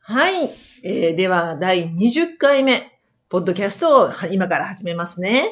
はい。えーでは、第20回目、ポッドキャストをは今から始めますね。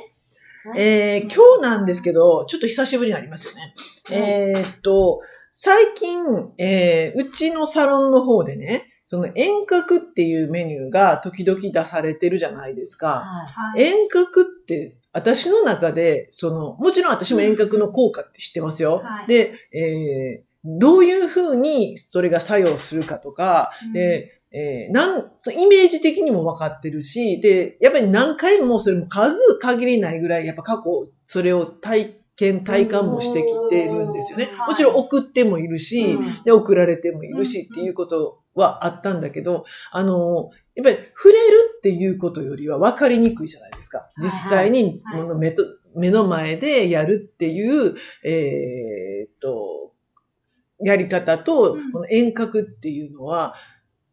はいえー今日なんですけど、ちょっと久しぶりになりますよね。えーっと、最近、えーうちのサロンの方でね、その遠隔っていうメニューが時々出されてるじゃないですか。はい。遠隔って、私の中で、その、もちろん私も遠隔の効果って知ってますよ。はいで、えーどういうふうにそれが作用するかとか、で、えーなん、イメージ的にも分かってるし、で、やっぱり何回もそれも数限りないぐらい、やっぱ過去、それを体験、体感もしてきてるんですよね。うん。もちろん送ってもいるし、うん。で、送られてもいるしっていうことはあったんだけど、あの、やっぱり触れるっていうことよりは分かりにくいじゃないですか。い実際にはいもの目と目の前でやるっていう、えーっと、やり方とうん、この遠隔っていうのは、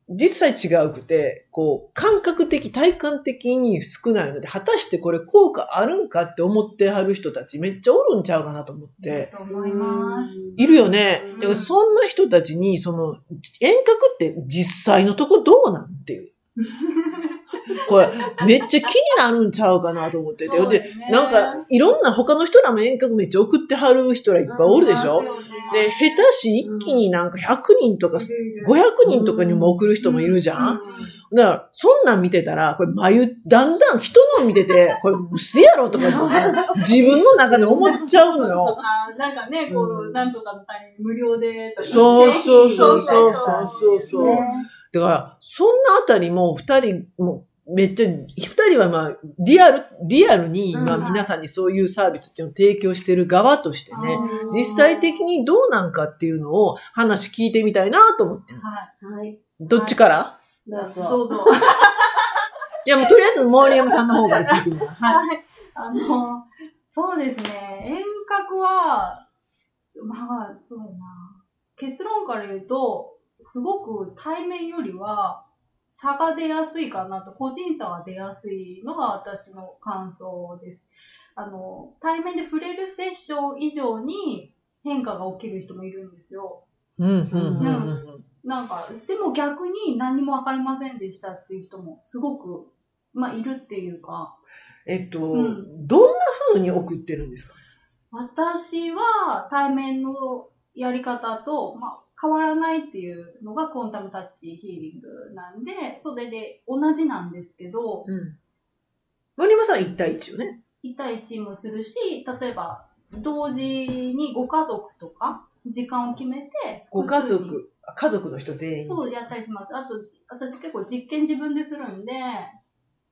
実際違うくて、こう、感覚的、体感的に少ないので、果たしてこれ効果あるんかって思ってはる人たちめっちゃおるんちゃうかなと思って。と思います。いるよねうん。だからそんな人たちに、その、遠隔って実際のとこどうなんっていう。これ、めっちゃ気になるんちゃうかなと思ってて。で、なんか、いろんな他の人らも遠隔めっちゃ送ってはる人らいっぱいおるでしょ？で、下手し一気になんか100人とか500人とかにも送る人もいるじゃん？だから、そんなん見てたら、これ、眉、だんだん人の見てて、これ、薄やろとか、自分の中で思っちゃうのよ。なんかね、こうなんとかのタイミング無料で。そうそうそうそうそそうそう。だから、そんなあたりも、二人も、めっちゃ、二人はまあ、リアル、リアルに今うん皆さんにそういうサービスっていうのを提供してる側としてね、実際的にどうなんかっていうのを話聞いてみたいなと思って。はい。はい。どっちから？どうぞ。どうぞ。いや、もうとりあえず、森山さんの方から聞いてみたい。はい。はい。あの、そうですね。遠隔は、まあ、そうやな。結論から言うと、すごく対面よりは差が出やすいかなと、個人差が出やすいのが私の感想です。あの、対面で触れるセッション以上に変化が起きる人もいるんですよ。うん、うん、うんうん。なんか、でも逆に何もわかりませんでしたっていう人もすごく、まあ、いるっていうか、えっと、んどんな風に送ってるんですか？私は対面のやり方と、まあ、変わらないっていうのがコンタムタッチヒーリングなんで、それで同じなんですけど、うん。森山さんは1対1よね。1対1もするし、例えば、同時にご家族とか、時間を決めて、ご家族、あ家族の人全員。そうやったりします。あと、私結構実験自分でするんで、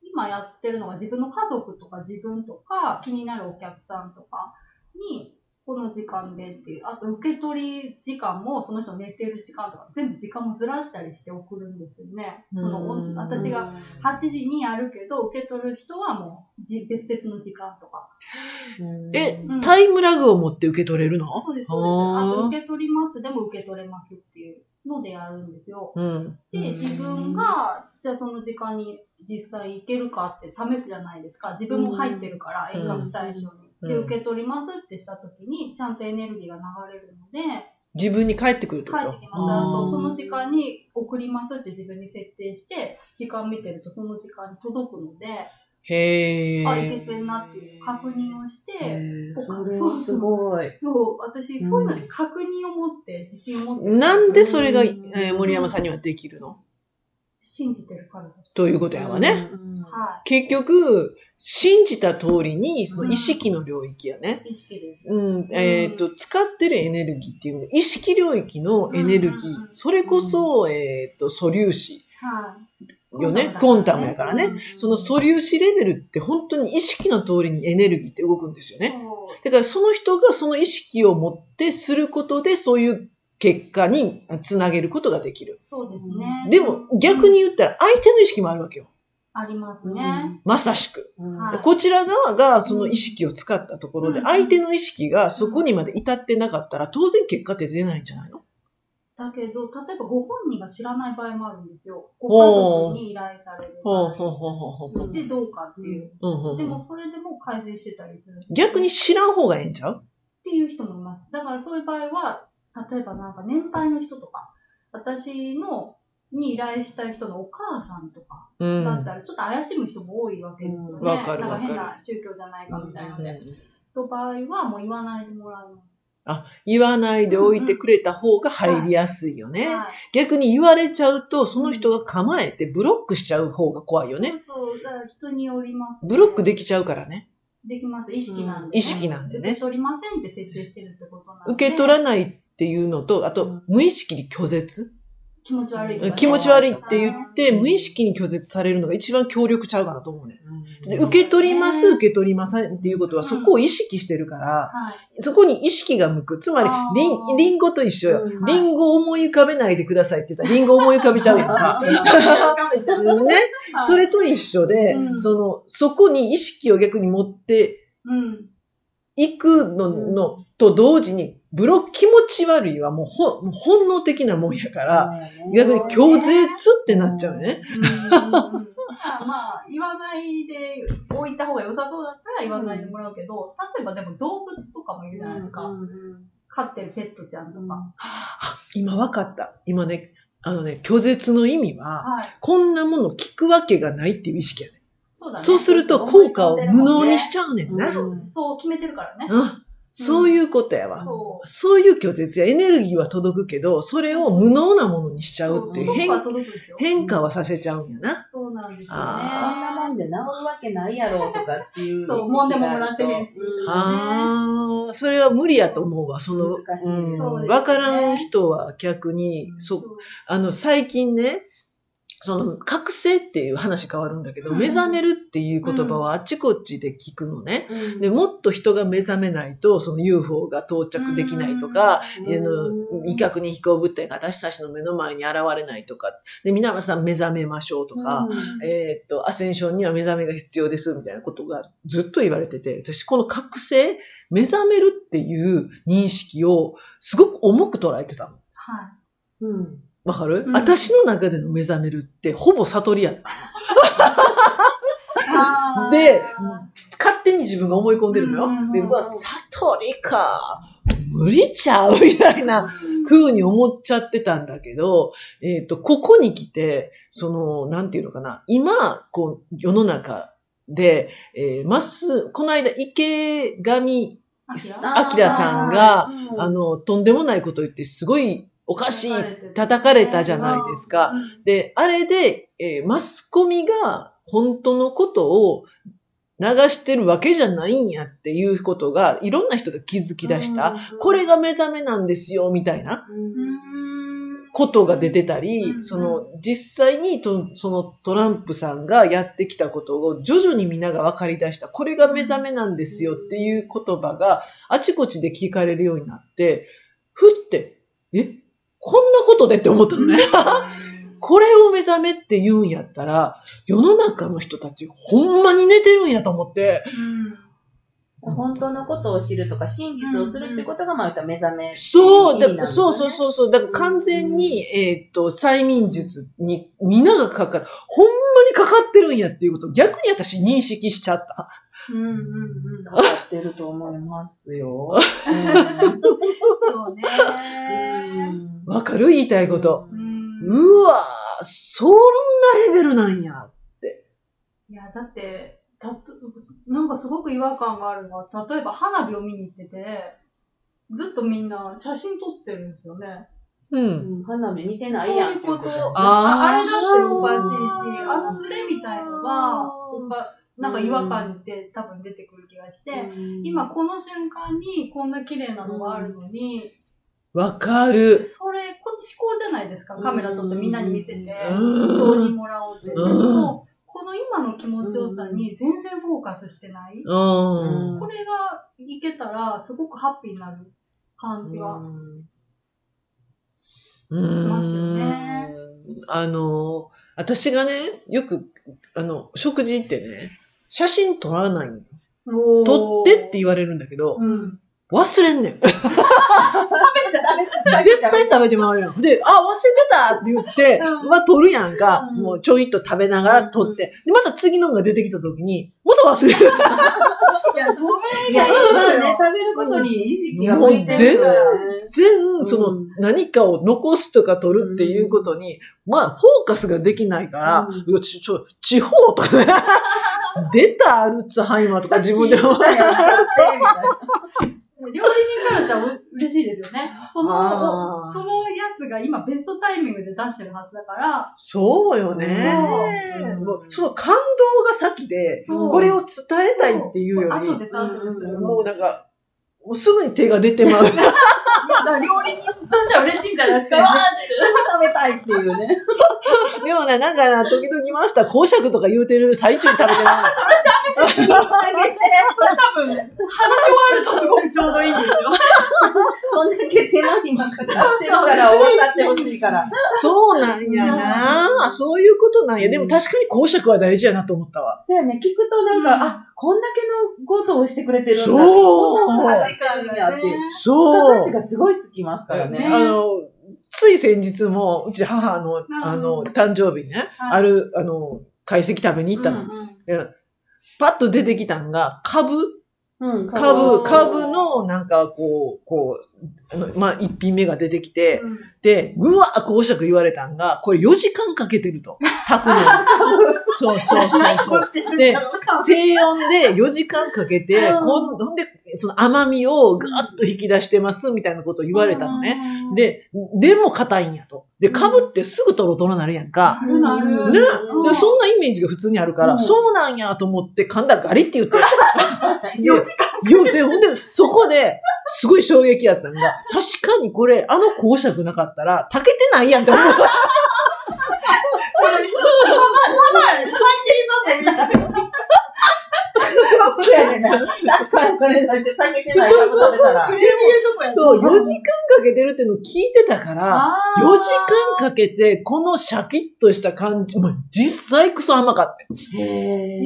今やってるのが自分の家族とか自分とか気になるお客さんとかに、この時間でっていう、あと受け取り時間もその人寝てる時間とか全部時間もずらしたりして送るんですよね。そのうん私が8時にやるけど、受け取る人はもうじ別々の時間とか。えうん、タイムラグを持って受け取れるの？そうです、そうです。あと受け取りますでも受け取れますっていうのでやるんですよ。うん。で、自分が、じゃあその時間に実際行けるかって試すじゃないですか。自分も入ってるから、うん遠隔対象に。うんで、受け取りますってした時に、ちゃんとエネルギーが流れるので、自分に帰ってくるってこと？帰ってきます。あと、その時間に送りますって自分に設定して、時間見てるとその時間に届くので、へー。あ、いけてんなっていう確認をして、それはすごい。そう、私、そういうのに確認を持って、自信を持って。なんでそれが、えうんー森山さんにはできるの？信じてるからです。ということやわね。結局、信じた通りに、その意識の領域やね。い。意識です。うん、えっ、と、使ってるエネルギーっていうのが、意識領域のエネルギー、それこそ、えっ、と、素粒子はい。よね？クォンタムやからね。うんその素粒子レベルって本当に意識の通りにエネルギーって動くんですよね。だからその人がその意識を持ってすることでそういう結果につなげることができる。そうですね。でも逆に言ったら相手の意識もあるわけよ。ありますね。まさしく。うんはいこちら側がその意識を使ったところでうん相手の意識がそこにまで至ってなかったら当然結果って出ないんじゃないの？だけど、例えばご本人が知らない場合もあるんですよ。ご家族に依頼される場合。ほうほうほうほうほう。で、どうかっていう。うんうんでも、うんそれでも改善してたりする。逆に知らん方がええんちゃう？っていう人もいます。だからそういう場合は、例えばなんか年配の人とか、私の、に依頼したい人のお母さんとかうん。だったら、ちょっと怪しむ人も多いわけですよね。うんわかるなんか変な宗教じゃないかみたいなので。うんと場合はもう言わないでもらいます。言わないでおいてくれた方が入りやすいよね。はい。逆に言われちゃうと、その人が構えてブロックしちゃう方が怖いよね。そうそう。だから人によります、ブロックできちゃうからね。できます。意識なんで、ね意識なんでね受け取りませんって設定してるってことなんで。受け取らないっていうのと、あと、無意識に拒絶？気持ち悪いね、気持ち悪いって言って、無意識に拒絶されるのが一番強力ちゃうかなと思うね。で受け取ります、受け取りませんっていうことは、そこを意識してるから、はい。そこに意識が向く。つまりあ、ーリン、リンゴと一緒よ。うんリンゴを思い浮かべないでくださいって言ったら、リンゴを思い浮かべちゃうやんか。ね。それと一緒で、うんその、そこに意識を逆に持ってうん。いくのの、と同時に、ブロック気持ち悪いはもうほ本能的なもんやから、逆に拒絶ってなっちゃうね。うんまあまあ、言わないで置いた方が良さそうだったら言わないでもらうけど、例えばでも動物とかもいるじゃないですか。飼ってるペットちゃんとか。あ、今わかった。今ね、あのね、拒絶の意味は、はい。こんなもの聞くわけがないっていう意識やね。そうだね。そうすると効果を無能にしちゃうねんな。うんそう決めてるからね。うん。そういうことやわ。そそういう拒絶や。エネルギーは届くけど、それを無能なものにしちゃうっていう変。変化はさせちゃうんやな。そうなんですよね。あそんなもんで治るわけないやろとかっていう。そう。もんでももらってへんし。ああ、それは無理やと思うわ。その、難しいですうん。ねわからん人は逆に、そ、あの、最近ね、その、覚醒っていう話変わるんだけど、うん。目覚めるっていう言葉はあっちこっちで聞くのね。うん。で、もっと人が目覚めないと、その UFO が到着できないとか、うん。あの、未確認飛行物体が私たちの目の前に現れないとか、で、皆さん目覚めましょうとか、うん。えーっと、アセンションには目覚めが必要ですみたいなことがずっと言われてて、私この覚醒、目覚めるっていう認識をすごく重く捉えてたの。はうんわかる、うん私の中での目覚めるってほぼ悟りや。で、勝手に自分が思い込んでるのよ。うんで、うわ、悟りか。無理ちゃうみたいな風に思っちゃってたんだけど、えっ、と、ここに来て、その、なんていうのかな。今、こう、世の中で、えー、まっす、この間、池上ああきらさんが、うんあの、とんでもないこと言って、すごいおかしい、叩叩かれたじゃないですか。うん。で、あれで、えーマスコミが本当のことを流してるわけじゃないんやっていうことが、いろんな人が気づき出した。これが目覚めなんですよ、みたいな。うん。ことが出てたり、うんその、実際にと、そのトランプさんがやってきたことを徐々にみんなが分かり出した。これが目覚めなんですよっていう言葉があちこちで聞かれるようになって、ふって、え、こんなことでって思ったのね。これを目覚めって言うんやったら、世の中の人たちほんまに寝てるんやと思って、うん本当のことを知るとか、真実をするってことが、まあ、目覚め。そう、だそうそうそうそう。だから完全に、えーっと、催眠術にみんながかかっ、ほんまにかかってるんやっていうことを逆に私認識しちゃった。うんうんうんかかってると思いますよ。そうね。うんわかる言いたいこと。うんうわぁ、そんなレベルなんや。いや、だって、たと、なんかすごく違和感があるのは、例えば花火を見に行ってて、ずっとみんな写真撮ってるんですよね。う。うんん花火見てそうないやんいうこと。ああれだっておかしいし、あのズレみたいのが、おかなんか違和感って多分出てくる気がして、今この瞬間にこんな綺麗なのがあるのに、わかる。それ、こっち思考じゃないですか。カメラ撮ってみんなに見せて、うん承認もらおうって。この今の気持ちよさに全然フォーカスしてない。うん。これがいけたら、すごくハッピーになる感じが。うんますよねあの、私がね、よく、あの、食事行ってね、写真撮らないの。撮ってって言われるんだけど、うん。忘れんねん。絶対食べてまうやん。で、あ、忘れてたって言って、うんまあ取るやんか。うんもうちょいっと食べながら取って。で、また次のが出てきた時に、また忘れて いや、それいや、がいいまあね。食べることに意識が向いてるからね。全、そのうん何かを残すとか取るっていうことに、まあフォーカスができないから、うんちちょ地方とかね、出たアルツハイマーとか自分でも。料理人からしたらう嬉しいですよね。その、そのやつが今ベストタイミングで出してるはずだから、そうよね。その感動が先で、これを伝えたいっていうより。もうなんか、もうすぐに手が出てまう。いや、だから料理人としては嬉しいんじゃないですか。すぐ食べたいっていうね。でもね、なんかな、時々マスター公爵とか言うてる最中に食べてまう。多分、話し終わるとすごくちょうどいいんですよ。そんだけ手間暇かかってるから終わってほしいから。そうなんやなそういうことなんや。でも確かに公爵は大事やなと思ったわ。そうやね、聞くとなんか、あ、こんだけのことをしてくれてるんだ。そうこんなこと考えてるんやっていう。そう。形がすごいつきますからね。あの、つい先日も、うち母の、あの、誕生日にね、はいある、あの、懐石食べに行ったの。でパッと出てきたんが、株？うん、株、株の、なんか、こう、こう、まあ、一品目が出てきて、で、うわ公爵言われたんが、これ4時間かけてると。炊くの に。そうそうそうそう。で、低温で4時間かけて、うんこんほんで、その甘みをぐーっと引き出してます、みたいなことを言われたのね。。で、でも硬いんやと。で、株ってすぐトロトロなるやんか。なるなる。ねうんでそんなイメージが普通にあるから、うんそうなんやと思って噛んだらガリって言って。4で言うて、ほんで、そこで、すごい衝撃やったのが、確かにこれ、あの公爵なかったら、炊けてないやんって思う。な。これ出して炊けてない株食べたら。そう、4時間かけてるっていうのを聞いてたから、4時間かけて、このシャキッとした感じ、もう実際クソ甘かった。へへ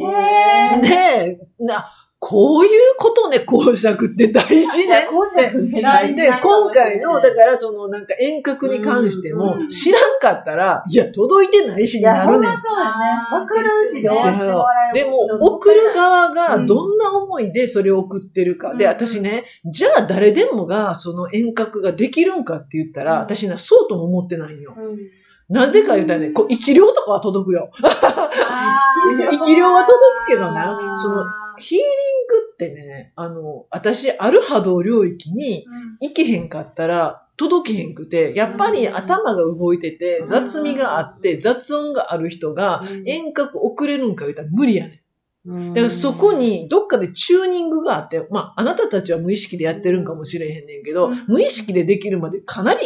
ーで、な、こういうことね、公爵って大事ね。公爵ね大事でな、今回の、だからそのなんか遠隔に関してもう、ん知らんかったら、いや、届いてないしになるねんほんま。そうやね。わからんしで終わってでも、送る側がうんどんな思いでそれを送ってるか。で、うん私ね、じゃあ誰でもがその遠隔ができるんかって言ったら、うん私な、そうとも思ってないんよ。うんなんでか言ったらね、こう、生き量とかは届くよ。生き量は届くけどなそのヒーリングってね、あの、私、ある波動領域に行けへんかったら、届けへんくて、やっぱり頭が動いてて、雑味があって、雑音がある人が、遠隔送れるんか言ったら無理やねん。だからそこにどっかでチューニングがあって、まあ、あなたたちは無意識でやってるんかもしれへんねんけど、うん。無意識でできるまでかなり、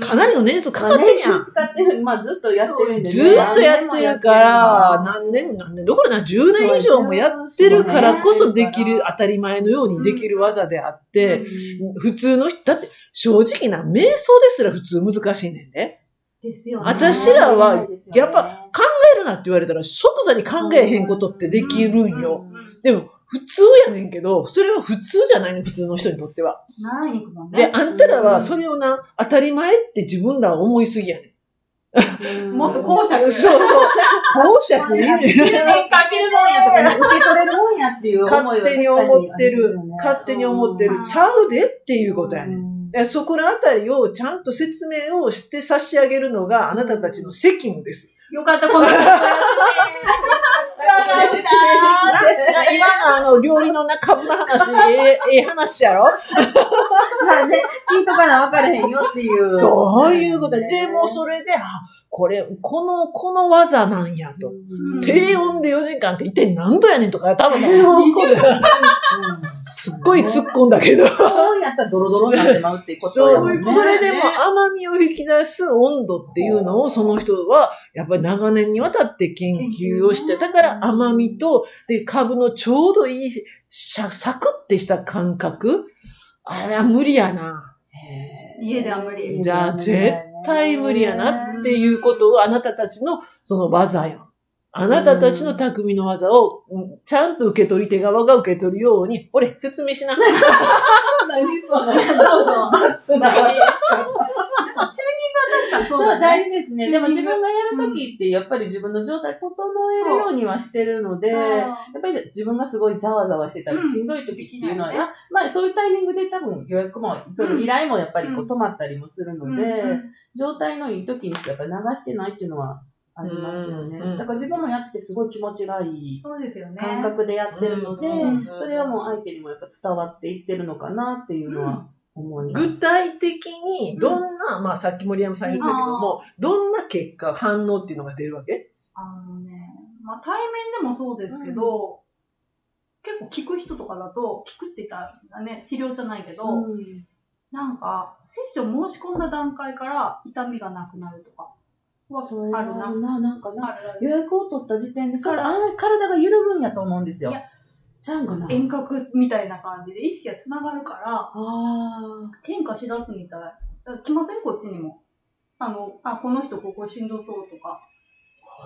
かなりの年数かかってるやん。使ってる、まあずっとやってるんでね。ずーっとやってるから、何年、何年、どころな、10年以上もやってるからこそできる、当たり前のようにできる技であって、普通の人、だって正直な、瞑想ですら普通難しいねんで。ですよね。私らはやっぱ考えるなって言われたら即座に考えへんことってできるんよ。でも、普通やねんけど、それは普通じゃないねん、普通の人にとっては。習いもんで、ね。あんたらはそれをな、当たり前って自分らは思いすぎやねん。もっと公爵そうそう。公爵いいね。10年かけるもんやとかね。受け取れるもんやっていう思いは勝手に思ってる、勝手に思ってる、ちゃうでっていうことやねん。でそこのあたりをちゃんと説明をして差し上げるのがあなたたちの責務です。よかった、この今のあの料理のな株の話、ええええ話やろ？まあね、聞いとかな分からへんよっていう。そういうこと。で、でもそれで、あ、これ、この、この技なんやと。うん低温で4時間って一体何度やねんとか、多分ね、突っ込んだ。すっごい突っ込んだけど。そうやったらドロドロになってまうっていうことそう、やもんね。それでも甘みを引き出す温度っていうのをその人はやっぱり長年にわたって研究をして、だから甘みと、で、株のちょうどいいしゃサクってした感覚あれは無理やな。家では無理じゃあ絶対無理やなっていうことをあなたたちのその技やん。あなたたちの匠の技を、うんちゃんと受け取り手側が受け取るように、俺、説明しな。何その、どうぞ。つな そそうう、だね。大事ですね。でも自分がやるときって、やっぱり自分の状態整えるようにはしてるので、やっぱり自分がすごいざわざわしてたり、うんしんどい時っていうのは、うんあまあそういうタイミングで多分予約も、その依頼もやっぱりこうう止まったりもするので、うん状態のいい時にしかやっぱり流してないっていうのはありますよね。だから自分もやっててすごい気持ちがいいそうですよね。感覚でやってるので、うんそれはもう相手にもやっぱ伝わっていってるのかなっていうのは。具体的に、どんな、まあさっき森山さん言ったけども、どんな結果、反応っていうのが出るわけ？あのね、まあ対面でもそうですけど、結構聞く人とかだと、聞くって言ったらね、治療じゃないけど、うん。なんか、セッション申し込んだ段階から痛みがなくなるとかはあるな。な、な。んかな、予約を取った時点で、体が緩むんやと思うんですよ。いや。ちゃうんかな遠隔みたいな感じで意識がつながるから、あ変化しだすみたい。来ません？こっちにも。あの、あ、この人ここしんどそうとか。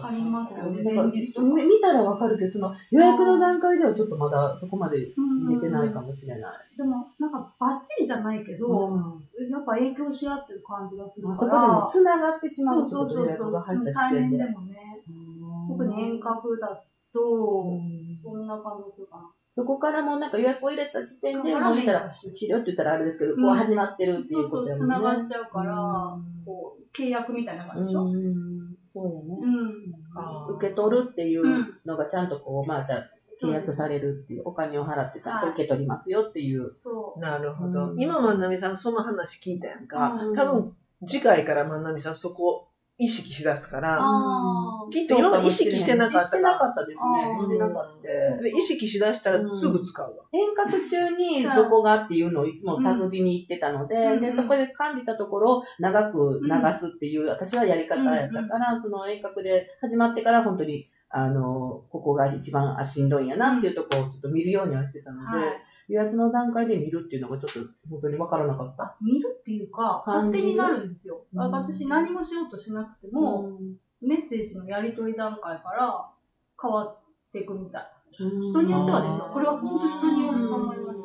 ありますよね。前日とか。み見たらわかるけど、その予約の段階ではちょっとまだそこまで入れてないかも。もしれない。でも、なんかバッチリじゃないけど、うんやっぱ影響し合ってる感じがするから。まあそこでも繋がってしまうってそうこと予そうそう対。面でもね。特に遠隔だと、うんそんな感じかな。そこからもうなんか予約を入れた時点で、もう言ったら治療って言ったらあれですけど、うんこう始まってるっていそううそう、つことやもんね。ながっちゃうから、うんこう、契約みたいな感じでしょ？うん、そうよね。うん。受け取るっていうのがちゃんとこう、また契約されれるっていう、お金を払ってちゃんと受け取りますよっていう。そう。なるほど。うん今、万波さんその話聞いたやんか。うん多分、次回から万波さんそこ意識しだすから、きっと今まで意識してなかっしたてなかったですね。してなかった。で意識しだしたらすぐ使うわ。遠隔中にどこがっていうのをいつも探りに行ってたので、うん。で、そこで感じたところを長く流すっていう、私はやり方やったから、その遠隔で始まってから本当に、あの、ここが一番あしんどいんやなっていうところをちょっと見るようにはしてたので、はい予約の段階で見るっていうのがちょっと本当にわからなかった？見るっていうか、勝手になるんですよ。うん私何もしようとしなくても、メッセージのやり取り段階から変わっていくみたい。人によってはですよこれは本当人によると思います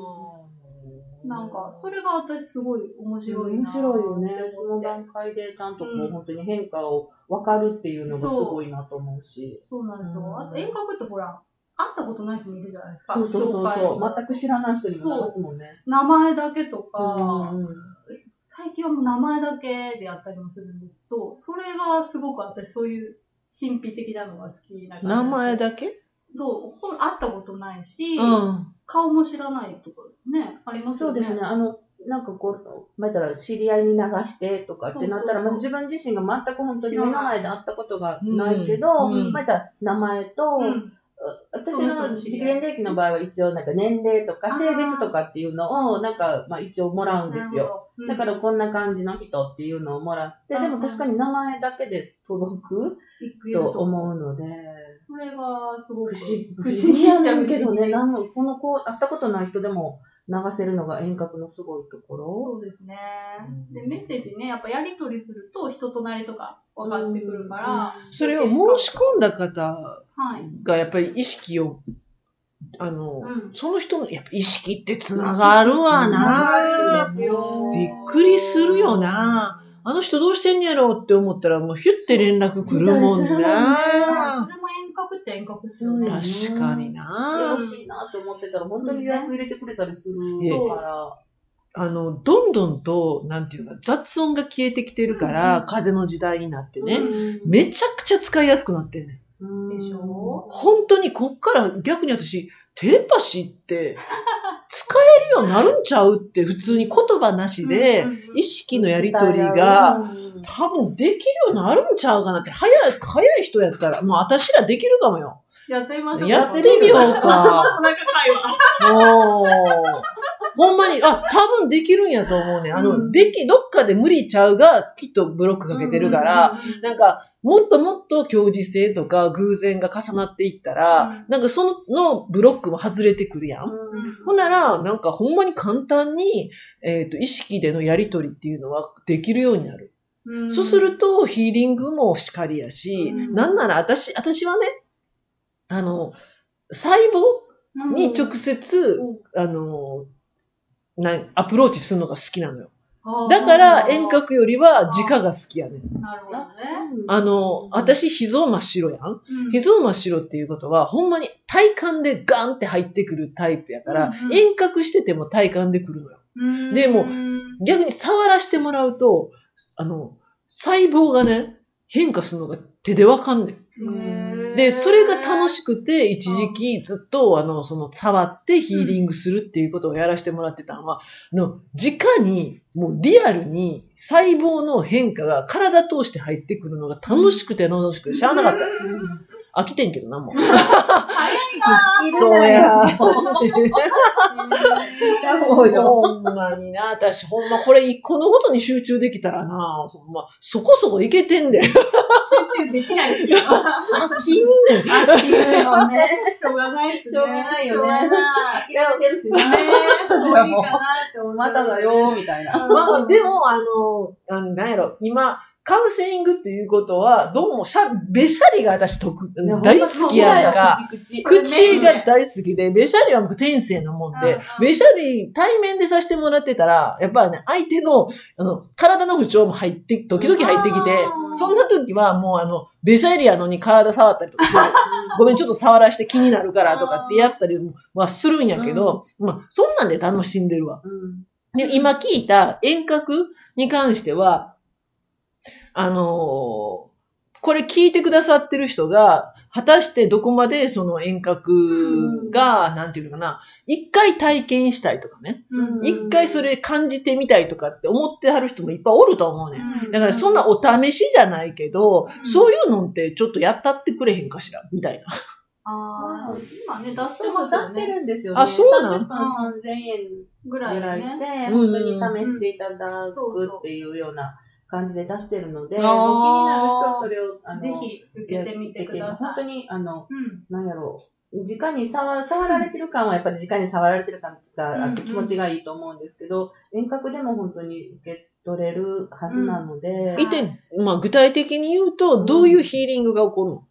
なんか、それが私すごい面白いな面白いよね。その段階でちゃんとこう、うん本当に変化を分かるっていうのがすごいなと思うし。そうなんですうんよ。あと遠隔ってほら、会ったことない人もいるじゃないですか。そうそうそうそう。全く知らない人にも流すもんね。名前だけとか、うん最近はもう名前だけでやったりもするんですけど、それがすごく私そういう神秘的なのが好きな名前だけ？と、ほん会ったことないし、うん。顔も知らないとかね、ありますよね。そうですね。あの、なんかこう、またら知り合いに流してとかってなったら、自分自身が全く本当に知らない目の前で会ったことがないけど、うんうんまたら名前と、うん。私その人のの知り合い次元歴の場合は一応なんか年齢とか性別とかっていうのをなんかまあ一応もらうんですよ。よだからこんな感じの人っていうのをもらって、うんでも確かに名前だけで届くと。思うので、それがすごく不思議、やねんけどね。なんのこの子、会ったことない人でも流せるのが遠隔のすごいところ。そうですね。で、メッセージね、やっぱやり取りすると人となりとか分かってくるから、それを申し込んだ方はい。がやっぱり意識を、あの、うん。その人の、やっぱ意識ってつな。がるわなびっくりするよな。あの人どうしてんやろうって思ったらもうヒュッて連絡来るもんな。遠隔っちゃ遠隔ですよね。確かによな。ろしいなと思ってたら、本当に予約入れてくれたりするそうから。あの、どんどんと、なんていうか、雑音が消えてきてるから、うん。風の時代になってね、うん。めちゃくちゃ使いやすくなってんねでしょ？本当にこっから逆に私、テレパシーって使えるようになるんちゃうって普通に言葉なしで意識のやりとりがうん多分できるようになるんちゃうかなって早い、早い人やったらもう私らできるかもよ。やってみましょう。やってみようか。お腹会話。ほんまに、あ、多分できるんやと思うね。あの、うんでき、どっかで無理ちゃうが、きっとブロックかけてるから、うんうんうんなんか、もっともっと強磁性とか偶然が重なっていったら、うんなんかそののブロックも外れてくるやん。ほんなら、なんかほんまに簡単に、えっ、と、意識でのやりとりっていうのはできるようになる。うんそうすると、ヒーリングもしかりやし、うんなんなら私、私はね、あの、細胞に直接、あの、なアプローチするのが好きなのよ。だから遠隔よりは直が好きやねん。なるほどね。あの、私、秘蔵真っ白やん。うん秘蔵真っ白っていうことは、ほんまに体感でガンって入ってくるタイプやから、うんうん遠隔してても体感でくるのよ。うんでも逆に触らせてもらうと、あの、細胞がね、変化するのが手でわかんねん。で、それが楽しくて、一時期ずっと、あの、その、触ってヒーリングするっていうことをやらせてもらってたのは、あの、直に、もうリアルに細胞の変化が体通して入ってくるのが楽しくて楽しくてしゃあなかった。飽きてんけどな、もう。早いなそうや。そうよ。ほんまにな、私ほんまこれ一個のことに集中できたらな、ほんま、そこそこいけてんで。集中できないですよ。飽きんねん。飽きるよね。しょうがないですね。しょうがないよねしょうがない諦めてるしね。ね私はもうそういいかなって思ってまただよ、みたいな。まあ、でも、あの、あのなんやろ、今、カウンセリングっていうことは、どうもしゃ、べしゃりが私得、大好きやんか。。口口が大好きで、べしゃりは僕天性なもんでべしゃり対面でさせてもらってたら、やっぱね、相手の、あの、体の不調も入って、時々入ってきてう、んそんな時はもうあの、べしゃりやのに体触ったりとかする。ごめん、ちょっと触らして気になるからとかってやったりはするんやけど、まあ、そんなんで楽しんでるわ。うんで、今聞いた遠隔に関しては、あのーこれ聞いてくださってる人が、果たしてどこまでその遠隔が、なんていうのかな、一回体験したいとかね、うん一回それ感じてみたいとかって思ってはる人もいっぱいおると思うねん。うんだからそんなお試しじゃないけど、うんそういうのってちょっとやったってくれへんかしら、みたいな。ああ、今ね、出してそうそう、出して。るんですよね。あそうなん？30分3000円ぐらいぐらいで、ね。うん本当に試していただくっていうような感じで出してるので、気になる人はそれを、あの、ぜひ受けてみてください。本当に、あの、うん。なんやろう、直に触触られてる感はやっぱり直に触られてる感があってうん気持ちがいいと思うんですけど、遠隔でも本当に受け取れるはずなので、いて、まあ具体的に言うと、どういうヒーリングが起こるの？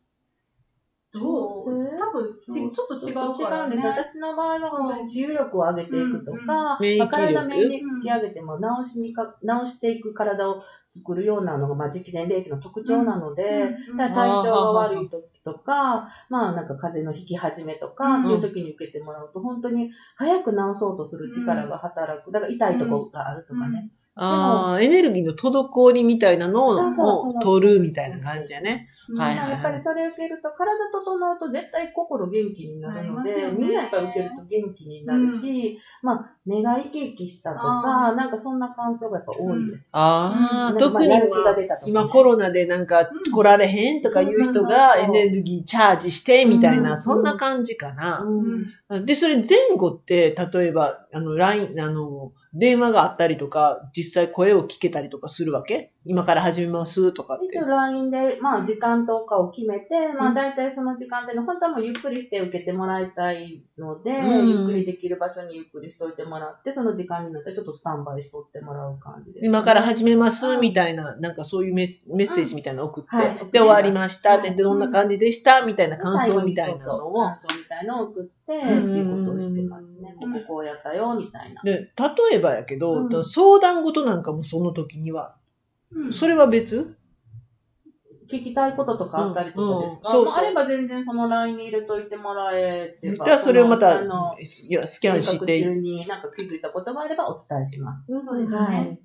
そう。多分ち、ちょっと違うからね。違うんです。私の場合は本当に治癒力を上げていくとか、免疫まあ体力免疫上げても治しにか、治していく体を作るようなのが、まあ、時期年齢期の特徴なので、うん体調が悪い時とか、まあなんか風邪の引き始めとかっていう時に受けてもらうと、本当に早く治そうとする力が働く。だから痛いところがあるとかね。ああ、エネルギーの滞りみたいなのを取るみたいな感じやね。うんはいまあやっぱりそれを受けると、体整うと絶対心元気になるので、ね。みんなやっぱり受けると元気になるし、まあ目が生き生きしたとか、なんかそんな感想がやっぱ多いです。ああ、うん。あやる気が今コロナでなんかうん来られへんとかいう人がエネルギーチャージしてみたいな、うん。そんな感じかな。うん。で、それ前後って、例えば、あの、LINE、あの、電話があったりとか、実際声を聞けたりとかするわけ？今から始めますとかって。一。応 LINE で、まあ時間とかを決めて、まうん。あ大体その時間っていうのは本当はもうゆっくりして受けてもらいたいので、うん。ゆっくりできる場所にゆっくりしといてもらって、その時間になったらちょっとスタンバイしとってもらう感じです、今から始めますうんみたいな、なんかそういうメッセージみたいなの送って、はい。で、終わりました。で、どんな感じでした？みたいな感想みたいなのを。いなのを送って、ってうんいうことをしてますね。こうんここうやったよ、みたいな。で、例えばやけど、うん相談事なんかもその時には、うんそれは別？聞きたいこととかあったりとかですか、うんうんそうああれば全然その LINE に入れといてもらえれば。じゃあそれをまた、いやスキャンして、中になんか気づいたことがあればお伝えします。そうですね。はい。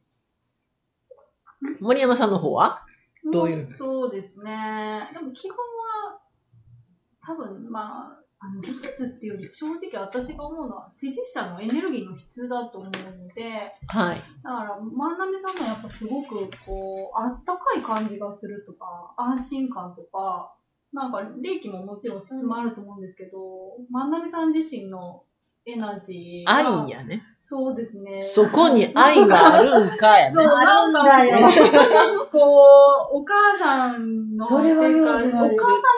森山さんの方は？どういう？そうですね。でも基本は、多分、まあ、あの技術っていうより正直私が思うのは、施術者のエネルギーの質だと思うので、はい。だから、万波さんもやっぱすごく、こう、あったかい感じがするとか、安心感とか、なんか、霊気ももちろん進まると思うんですけど、万波さん自身のエナジーが。愛やね。そうですね。そこに愛はあるんかやそう、ね。なんか、あるんだよこう、お母さんの、それはお母さんっ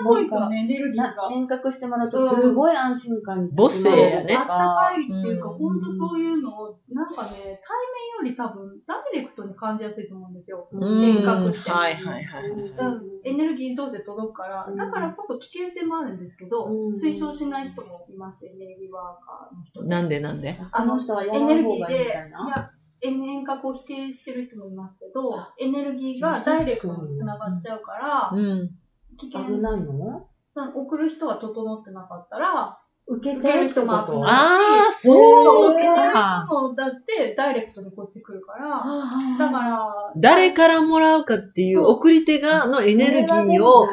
ぽいですよね、エネルギーが。遠隔してもらうとすごい安心感に母性やねあったかいっていうか、うんほんとそういうのを、なんかね、対面より多分、ダイレクトに感じやすいと思うんですよ。うん。遠隔ってはいはいはい。うん、エネルギー同士で届くから、うんだからこそ危険性もあるんですけど、うん推奨しない人もいます、エネルギーワーカーの人で。なんでなんで？あの人はやエネルギーで、い。や、遠隔を否定してる人もいますけど、エネルギーがダイレクトに繋がっちゃうから、うん。危険危ないの？送る人が整ってなかったら、受けちゃうってことああ、そそう受けてるか。人もだってダイレクトにこっち来るから、だだから、誰からもらうかっていう送り手側のエネルギーを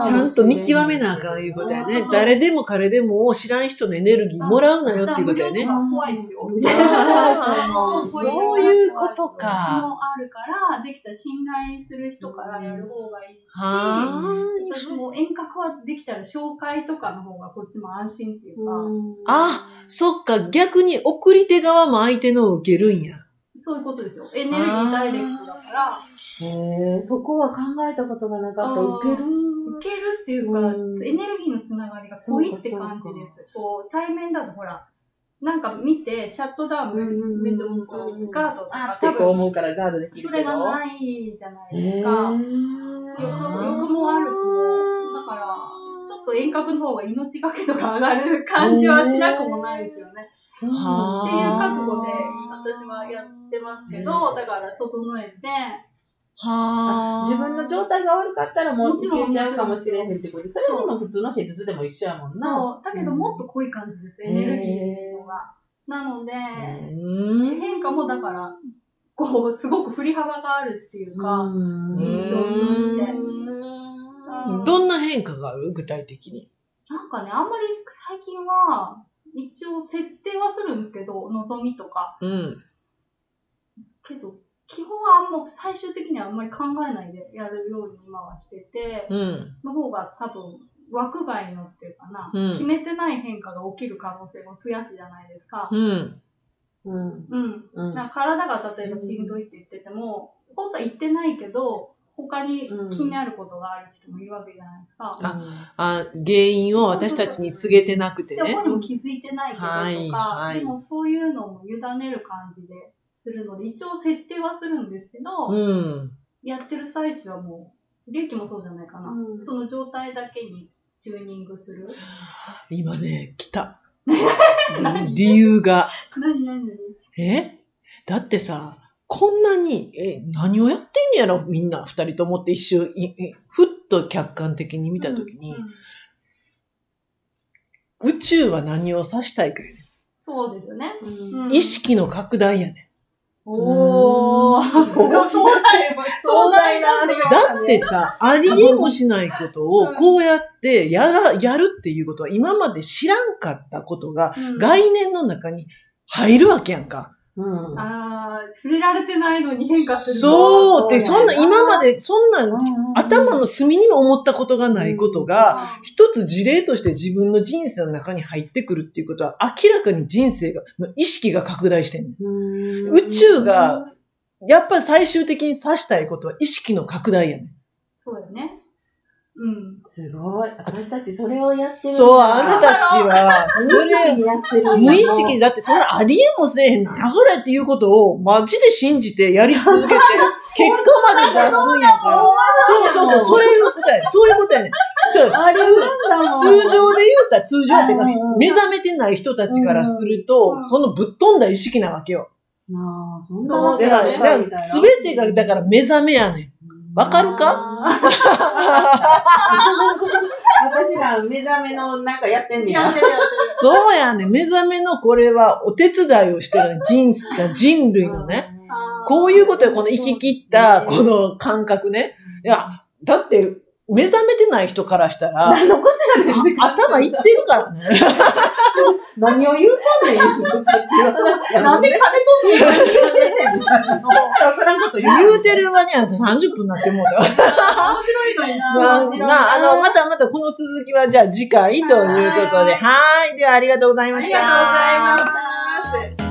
ちゃんと見極めなあかんいうことやね。誰でも彼でも知らん人のエネルギーもらうなよっていうことやね。そういうことか。もあるから、できたら信頼する人からやる方がいいし、は私も遠隔はできたら紹介とかの方がこっちも安心っていうか、あそっか、逆に送り手側も相手のを受けるんや。そういうことですよ。エネルギーダイレクトだから、へえ、そこは考えたことがなかった。受ける。受けるっていうか、うんエネルギーのつながりが濃いって感じです。こう、対面だとほら、なんか見て、シャットダウン、うん別にこうガードとかあってこう思うからガードできる。それがないじゃないへですか。欲もあると、だから、ちょっと遠隔の方が命がけとか上がる感じはしなくもないですよね。そうはっていうあ覚悟で私はやってますけど、だから整えて、はあ。自分の状態が悪かったらもうもちろん受けちゃうかもしれへんってこと。それはでも普通の施術でも一緒やもんな。そう、だけどもっと濃い感じです、エネルギーっていうのが。なので、うん。変化もだから、こう、すごく振り幅があるっていうか、うん。印象として。うんどんな変化がある？具体的に。なんかね、あんまり最近は、一応設定はするんですけど、望みとか。うん。けど、基本はあんま最終的にはあんまり考えないでやるように今はしてて、うん。の方が多分枠外のっていうかな、うん決めてない変化が起きる可能性も増やすじゃないですか。うん。うん。うん。うん。なんか体が例えばしんどいって言ってても、本当は言ってないけど、他に気になることがある人もいるわけじゃないですか。あ、原因を私たちに告げてなくてで、ね本。人も気づいてないけどとか、はいはいでもそういうのも委ねる感じでするので、一応設定はするんですけど、うん。やってる最中はもう、利益もそうじゃないかな。うんその状態だけにチューニングする。今ね、来た。理由が。何？何？何？え？だってさ、こんなに、え、何をやってんねやろ？みんな、二人ともって一瞬、ふっと客観的に見たときに、うん宇宙は何を指したいかやね。そうですよね。うん。意識の拡大やね。おー。壮大、壮大なあれがだってさ、ありえもしないことをこうやってやら、やるっていうことは今まで知らんかったことがうん。概念の中に入るわけやんか。うん。あー、触れられてないのに変化する。そうって、そんな、今まで、そんな、頭の、の隅にも思ったことがないことが、一つ事例として自分の人生の中に入ってくるっていうことは、明らかに人生が、の意識が拡大してんねん。宇宙が、やっぱり最終的に指したいことは意識の拡大やねん。そうだよね。うん。すごい。私たちそれをやってるそう、あなたたちは、そ無意識れ、にやってるんだ無意識で、だってそれありえもせえへんな。それっていうことを、マジで信じてやり続けて、結果まで出すんやから。そうそうそう、そういうことや。そういうことやねん。そうあん。通常で言うたら、通常ってか目覚めてない人たちからするとう、んそのぶっ飛んだ意識なわけよ。まあ、そんなわけだからすべてが、だから目覚めやねん。わかるか？あ私ら目覚めのなんかやってんーねや。そうやねん。目覚めのこれはお手伝いをしてる人生、人類のね。こういうことよ、この生き切った、この感覚ね。いや、だって、目覚めてない人からしたら、何のこ頭いってるからね。何を言うとんねん、なんで金取んの？何 を言うてんねん。言う。てる間にあんた30分になってもうたわ。面白いのにな。まあ、面白いなあの、またまたこの続きはじゃあ次回ということで、はーい。ではありがとうございました。ありがとうございました。